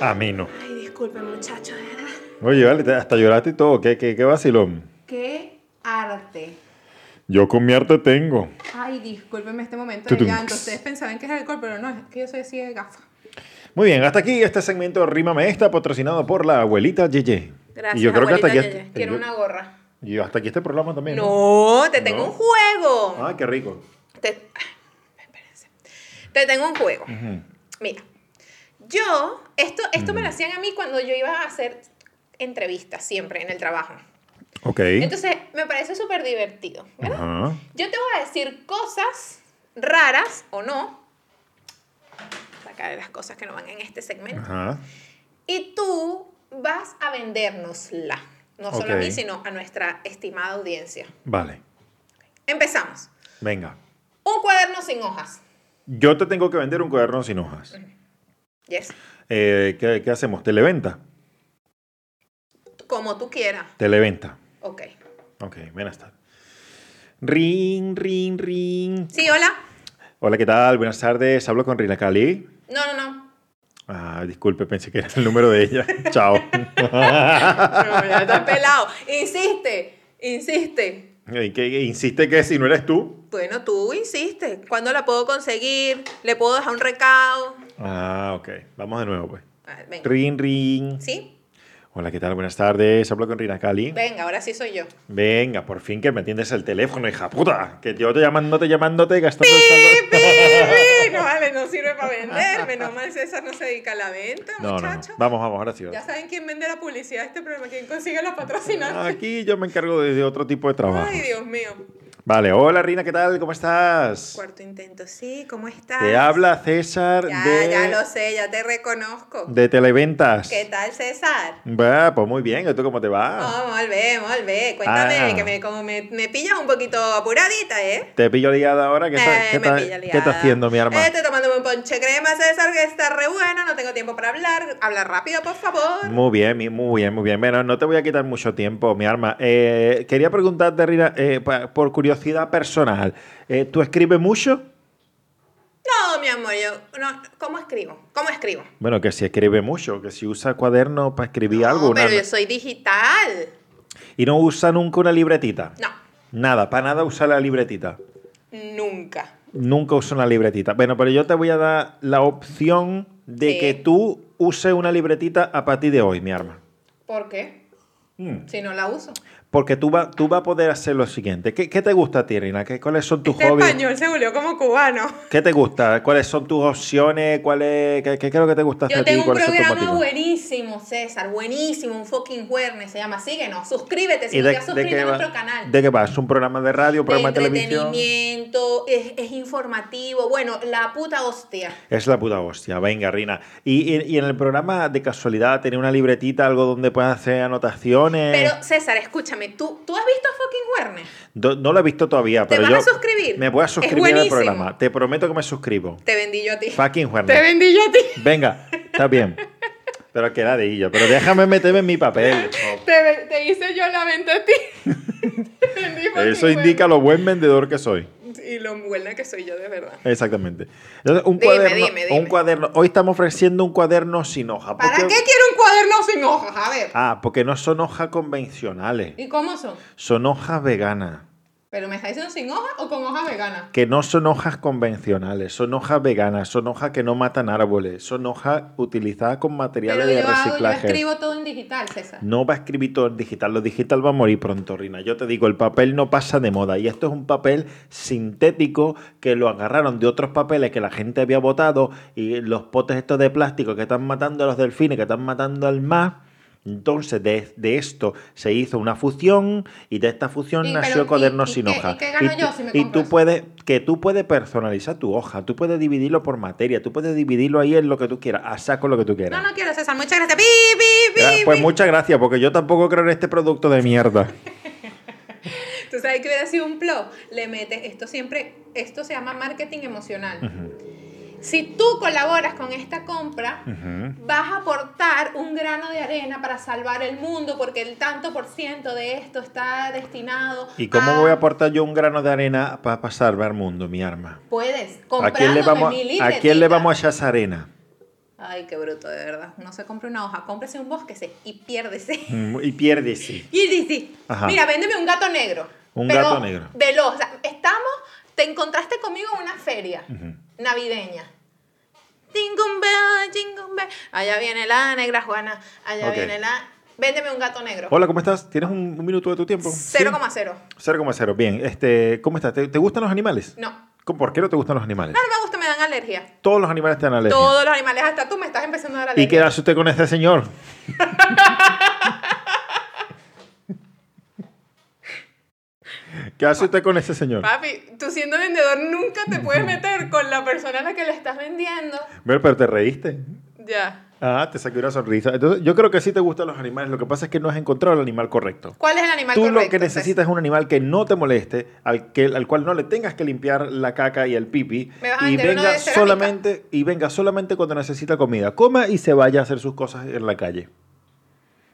A mí no. Ay, disculpen muchachos, de verdad. Oye, vale, hasta lloraste y todo. ¿Qué, qué, qué vacilón? Qué arte. Yo con mi arte tengo. Ay, discúlpenme este momento de llanto. Ustedes pensaban que es alcohol, pero no, es que yo soy así de gafa. Muy bien, hasta aquí este segmento de Rímame Esta, patrocinado por la abuelita Yeye. Gracias, Y yo creo que hasta Yeye. Quiero yo- una gorra. y hasta aquí este programa también. No, te tengo No. un juego. Ah, qué rico. Te, espérense. Te tengo un juego. Ujú. Mira, yo, esto, esto me lo hacían a mí cuando yo iba a hacer entrevistas siempre en el trabajo. Ok. Entonces, me parece súper divertido. ¿verdad? Ajá. Yo te voy a decir cosas raras o no. Sacar las cosas que no van en este segmento. Ajá. Y tú vas a vendérnosla. No solo a mí, sino a nuestra estimada audiencia. Vale. Empezamos. Venga. Un cuaderno sin hojas. Yo te tengo que vender un cuaderno sin hojas. Yes. Eh, ¿qué, qué hacemos? Televenta. Como tú quieras. Televenta. Ok. Ok, buenas tardes. Ring, ring, ring. Sí, hola. Hola, ¿qué tal? Buenas tardes. Hablo con Rina Cali. No, no, no. Ah, disculpe, pensé que era el número de ella. Chao. No, ya estás pelado. Insiste, insiste. ¿Y qué- insiste que si no eres tú? Bueno, tú insiste. ¿Cuándo la puedo conseguir? ¿Le puedo dejar un recado? Ah, ok. Vamos de nuevo, pues. Ver. Ring, ring. ¿Sí? Hola, ¿qué tal? Buenas tardes. Hablo con Rina Cali. Venga, ahora sí soy yo. Venga, por fin que me atiendes el teléfono, hija puta. Que yo te llamándote, llamándote, gastando el ¡Pi, saldo. pi! No vale, no sirve para vender. Menos mal César no se dedica a la venta, No, no, no. muchacho. Vamos, vamos, ahora sí. Ya saben quién vende la publicidad de este programa, quién consigue los patrocinantes. Aquí yo me encargo de, de otro tipo de trabajo. Ay, Dios mío. Vale, hola Rina, ¿qué tal? ¿Cómo estás? Cuarto intento, sí, ¿cómo estás? Te habla César Ya, de, ya lo sé, ya te reconozco. de Televentas. ¿Qué tal, César? Va, pues muy bien, ¿y tú cómo te va? No, muy bien, muy bien. Cuéntame, Ah. que me, como me, me pillas un poquito apuradita, ¿eh? Te pillo liada ahora, ¿qué, está- Eh, qué me está- pilla qué liada. está haciendo mi arma? Eh, estoy tomándome un ponche crema, César, que está re bueno, no tengo tiempo para hablar. Habla rápido, por favor. Muy bien, muy bien, muy bien. Bueno, no te voy a quitar mucho tiempo, mi arma. Eh, quería preguntarte, Rina, eh, por curiosidad personal, eh, ¿tú escribes mucho? No, mi amor, yo, no, ¿cómo escribo? ¿Cómo escribo? Bueno, que si escribe mucho, que si usa cuaderno para escribir no, algo. una- pero yo soy digital. Y no usa nunca una libretita. No, Nada, para nada usa la libretita. nunca. Nunca uso una libretita. Bueno, pero yo te voy a dar la opción de Sí. que tú uses una libretita a partir de hoy, mi arma. ¿Por qué? Mm. Si no la uso. Porque tú vas tú vas a poder hacer lo siguiente. ¿Qué, qué te gusta a ti, Rina? ¿Qué, ¿Cuáles son tus Este hobbies? español se volvió como cubano. ¿Qué te gusta? ¿Cuáles son tus opciones? ¿Cuál es, qué, qué, es lo que te gusta hacer Yo a ti? tengo un ¿Cuáles son tus programa buenísimo, César, buenísimo, un fucking jueves, se llama Síguenos, suscríbete si ¿Y no de, te has de suscrito qué a va? nuestro canal. ¿De qué va? ¿Es un programa de radio, un de programa de, televisión? entretenimiento, es, es informativo, bueno, la puta hostia. Es la puta hostia. Venga, Rina. Y, y- y en el programa, de casualidad, ¿tenía una libretita, algo donde puedas hacer anotaciones? Pero, César, escúchame, ¿tú, ¿tú has visto fucking Werner? No lo he visto todavía, ¿Te pero vas yo a suscribir? me voy a suscribir al programa. Te prometo que me suscribo. Te vendí yo a ti. Fucking Te Werner. vendí yo a ti. Venga, está bien. Pero que la de ello. Pero déjame meterme en mi papel. Te, te hice yo la venta a ti. Te vendí Eso indica lo buen vendedor que soy. Y lo buena que soy yo, de verdad. Exactamente. Entonces, un Dime, cuaderno, dime, un dime. cuaderno. Hoy estamos ofreciendo un cuaderno sin hoja. ¿Para porque- qué quiero un cuaderno sin hojas? A ver. Ah, porque no son hojas convencionales. ¿Y cómo son? Son hojas veganas. ¿Pero me está diciendo sin hojas o con hojas veganas? Que no son hojas convencionales. Son hojas veganas. Son hojas que no matan árboles. Son hojas utilizadas con materiales Pero de yo, hago, yo reciclaje. escribo todo en digital, César. No va a escribir todo en digital, lo digital va a morir pronto, Rina. Yo te digo, el papel no pasa de moda y esto es un papel sintético que lo agarraron de otros papeles que la gente había botado y los potes estos de plástico que están matando a los delfines, que están matando al mar. Entonces, de, de esto se hizo una fusión y de esta fusión Y, nació pero, Cuaderno ¿y- y sin hoja. y qué gano tú- yo si me y tú puedes, que tú puedes personalizar tu hoja, tú puedes dividirlo por materia, tú puedes dividirlo ahí en lo que tú quieras, a saco lo que tú quieras. No, no quiero, César. Muchas gracias. Pi, Ya, pi, pues muchas gracias, porque yo tampoco creo en este producto de mierda. Tú sabes que hubiera sido un plot. Le metes, esto siempre, esto se llama marketing emocional. Si tú colaboras con esta compra, vas a aportar un grano de arena para salvar el mundo, porque el tanto por ciento de esto está destinado ¿Y cómo a- voy a aportar yo un grano de arena para salvar el mundo, mi arma? Puedes, ¿A quién, le vamos, ¿A quién le vamos a echar esa arena? Ay, qué bruto, de verdad. No se compre una hoja, cómprese un bosquese y piérdese. Mm, Y. Y dice, Ajá. mira, véndeme un gato negro. Un Pero gato negro. Veloz. O sea, estamos, te encontraste conmigo en una feria navideña. jingle bell, jingle bell. Allá viene la negra Juana, allá viene la... Véndeme un gato negro. Hola, ¿cómo estás? ¿Tienes un, un minuto de tu tiempo? 0,0. 0,0. Bien, este, ¿cómo estás? ¿Te, te gustan los animales? No. ¿Cómo- ¿Por qué no te gustan los animales? No, no me gusta, me dan alergia. Todos los animales te dan alergia. Todos los animales, hasta tú me estás empezando a dar ¿Y qué alergia. hace usted con este señor? ¿Qué hace usted con ese señor? Papi, tú siendo vendedor nunca te puedes meter con la persona a la que le estás vendiendo. Bueno, pero te reíste. Ya. Ah, te saqué una sonrisa. Entonces, yo creo que sí te gustan los animales. Lo que pasa es que no has encontrado el animal correcto. ¿Cuál es el animal Tú correcto? lo que necesitas es un animal que no te moleste, al, que, al cual no le tengas que limpiar la caca y el pipi. Me vas a Y venga, de solamente, y venga solamente cuando necesita comida. Coma y se vaya a hacer sus cosas en la calle.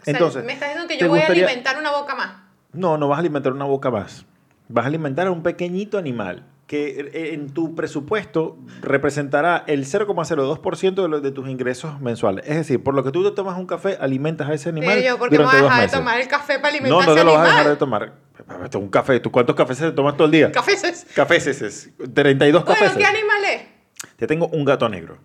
O sea, Entonces, me estás diciendo que ¿te yo voy gustaría- a alimentar una boca más. No, no vas a alimentar una boca más. Vas a alimentar a un pequeñito animal que eh, en tu presupuesto representará el 0,02% de, de tus ingresos mensuales. Es decir, por lo que tú te tomas un café, alimentas a ese animal Pero yo, ¿por qué me durante voy a dejar de tomar el café para alimentar No, a no te lo vas a dejar de tomar. Un café. ¿Tú cuántos cafés te tomas todo el día? Cafés. Cafés. 32 Bueno, cafés. ¿qué animal es? Te tengo un gato negro.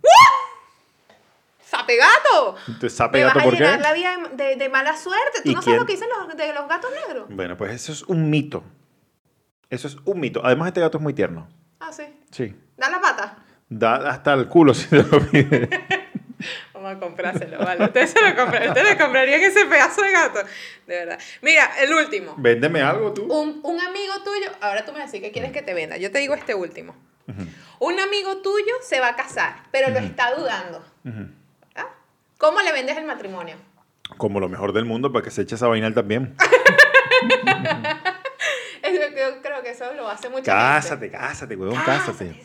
¡Sapegato! Entonces, ¿sabe Me vas gato por qué? la vida de, de- de mala suerte. ¿Tú ¿Y no quién? sabes lo que dicen los, de los gatos negros? Bueno, pues eso es un mito. Eso es un mito. Además, este gato es muy tierno. Ah, sí. Sí. Da la pata. Da hasta el culo si te lo pide. Vamos a comprárselo, ¿vale? Ustedes se lo comprarían. Ustedes le comprarían ese pedazo de gato. De verdad. Mira, el último. Véndeme algo tú. Un, un amigo tuyo, ahora tú me decís que quieres que te venda. Yo te digo este último. Un amigo tuyo se va a casar, pero lo está dudando. ¿Ah? ¿Cómo le vendes el matrimonio? Como lo mejor del mundo para que se eche esa vaina él también. Yo creo que eso lo hace mucha Cásate, cásate, huevón, cásate.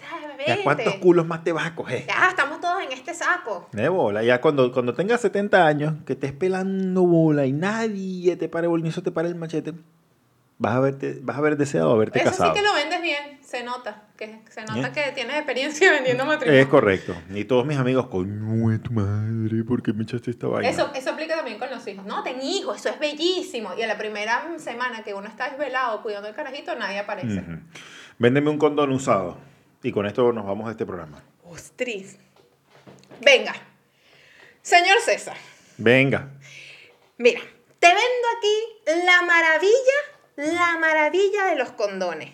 ¿Ya cuántos culos más te vas a coger? Ya, estamos todos en este saco. De bola, ya cuando, cuando tengas 70 años, que estés pelando bola y nadie te pare bola, ni eso te pare el machete, vas a haberte, vas a haber deseado haberte Eso casado. sí que lo vendes bien, se nota. Que, se nota ¿Eh? que tienes experiencia vendiendo matrimonio. Es correcto. Y todos mis amigos, coño tu madre, ¿por qué me echaste esta vaina? Eso, eso aplica también con los hijos. No, ten hijos, eso es bellísimo. Y a la primera semana que uno está desvelado cuidando el carajito, nadie aparece. Ujú. Véndeme un condón usado. Y con esto nos vamos a este programa. Ostris. Venga. Señor César, Venga. mira, te vendo aquí la maravilla, la maravilla de los condones.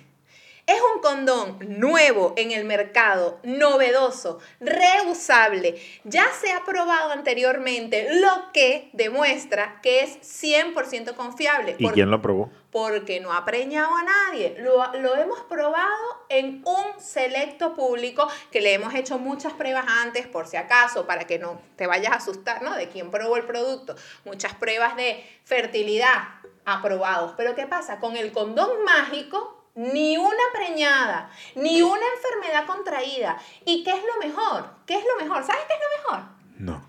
Es un condón nuevo en el mercado, novedoso, reusable. Ya se ha probado anteriormente, lo que demuestra que es 100% confiable. ¿Y quién lo probó? Porque no ha preñado a nadie. Lo, lo hemos probado en un selecto público que le hemos hecho muchas pruebas antes, por si acaso, para que no te vayas a asustar, ¿no? De quién probó el producto. Muchas pruebas de fertilidad aprobados. Pero ¿qué pasa? Con el condón mágico, ni una preñada, ni una enfermedad contraída. ¿Y qué es lo mejor? ¿Qué es lo mejor? ¿Sabes qué es lo mejor? No.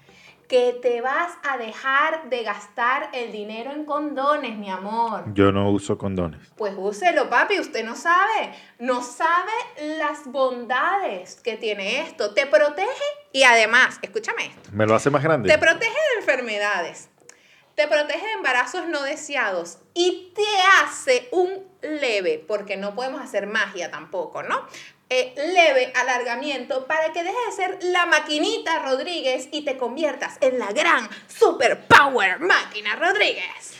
Que te vas a dejar de gastar el dinero en condones, mi amor. Yo no uso condones. Pues úselo, papi, usted no sabe. No sabe las bondades que tiene esto. Te protege y además, escúchame esto, ¿Me lo hace más grande? te protege de enfermedades, te protege de embarazos no deseados y te hace un leve, porque no podemos hacer magia tampoco, ¿no? Eh, leve alargamiento para que dejes de ser la maquinita Rodríguez y te conviertas en la gran superpower máquina Rodríguez.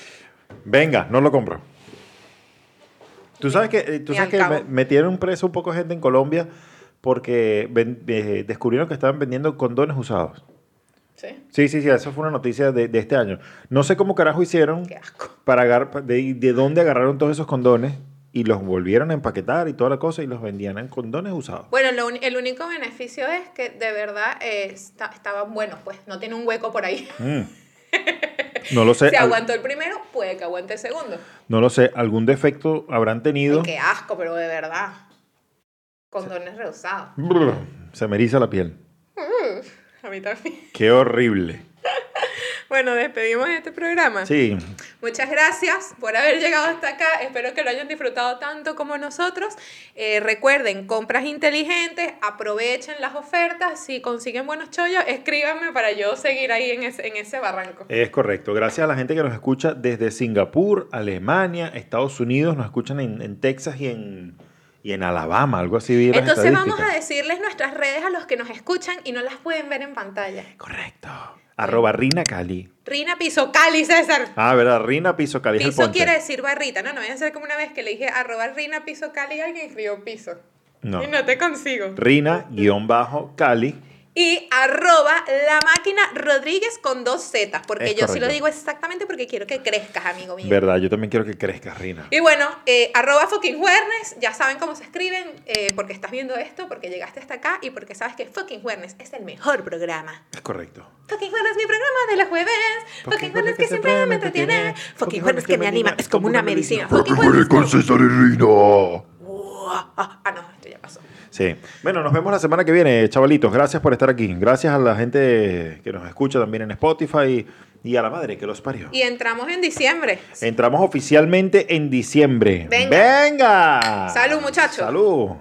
Venga, no lo compro. Tú sabes que, eh, tú sabes que me- metieron preso un poco gente en Colombia porque ven- eh, descubrieron que estaban vendiendo condones usados. ¿Sí? Sí, sí, sí, eso fue una noticia de, de este año. No sé cómo carajo hicieron Qué asco. para agar- de, de dónde agarraron todos esos condones y los volvieron a empaquetar y toda la cosa y los vendían en condones usados. Bueno, lo el único beneficio es que de verdad eh, está- estaban buenos, pues no tiene un hueco por ahí. Mm. No lo sé. Si aguantó el primero, puede que aguante el segundo. no lo sé. Algún defecto habrán tenido. Ay, qué asco, pero de verdad. Condones reusados. Brr, Se me eriza la piel. A mí también. Qué horrible. Bueno, despedimos este programa. Sí. Muchas gracias por haber llegado hasta acá. Espero que lo hayan disfrutado tanto como nosotros. Eh, recuerden, compras inteligentes, aprovechen las ofertas. Si consiguen buenos chollos, escríbanme para yo seguir ahí en ese, en ese barranco. Es correcto. Gracias a la gente que nos escucha desde Singapur, Alemania, Estados Unidos. Nos escuchan en, en Texas y en, y en Alabama, algo así. vi Entonces vamos a decirles nuestras redes a los que nos escuchan y no las pueden ver en pantalla. Correcto. Arroba Rina Cali. Rina Piso Cali, César. Ah, ¿verdad? Rina Piso Cali. es el Piso quiere decir barrita, no, no voy a hacer como una vez que le dije arroba Rina Piso Cali y alguien escribió piso. No. Y no te consigo. Rina guion bajo Cali. Y arroba la máquina Rodríguez con dos Z, porque Es yo sí lo correcto. digo exactamente porque quiero que crezcas, amigo mío. Verdad, yo también quiero que crezca, Rina. Y bueno, eh, arroba fucking Juernes, ya saben cómo se escriben, eh, porque estás viendo esto, porque llegaste hasta acá y porque sabes que fucking Juernes es el mejor programa. Es correcto. Fucking Juernes es mi programa de los jueves. Fucking Juernes que siempre me entretiene. Fucking Juernes que me anima, es como una medicina. Fucking Juernes. con César y Rina. Ah, ah, no. Sí. Bueno, nos vemos la semana que viene, chavalitos. Gracias por estar aquí. Gracias a la gente que nos escucha también en Spotify y a la madre que los parió. Y entramos en diciembre. Entramos oficialmente en diciembre. Venga. ¡Venga! Salud, muchachos. Salud.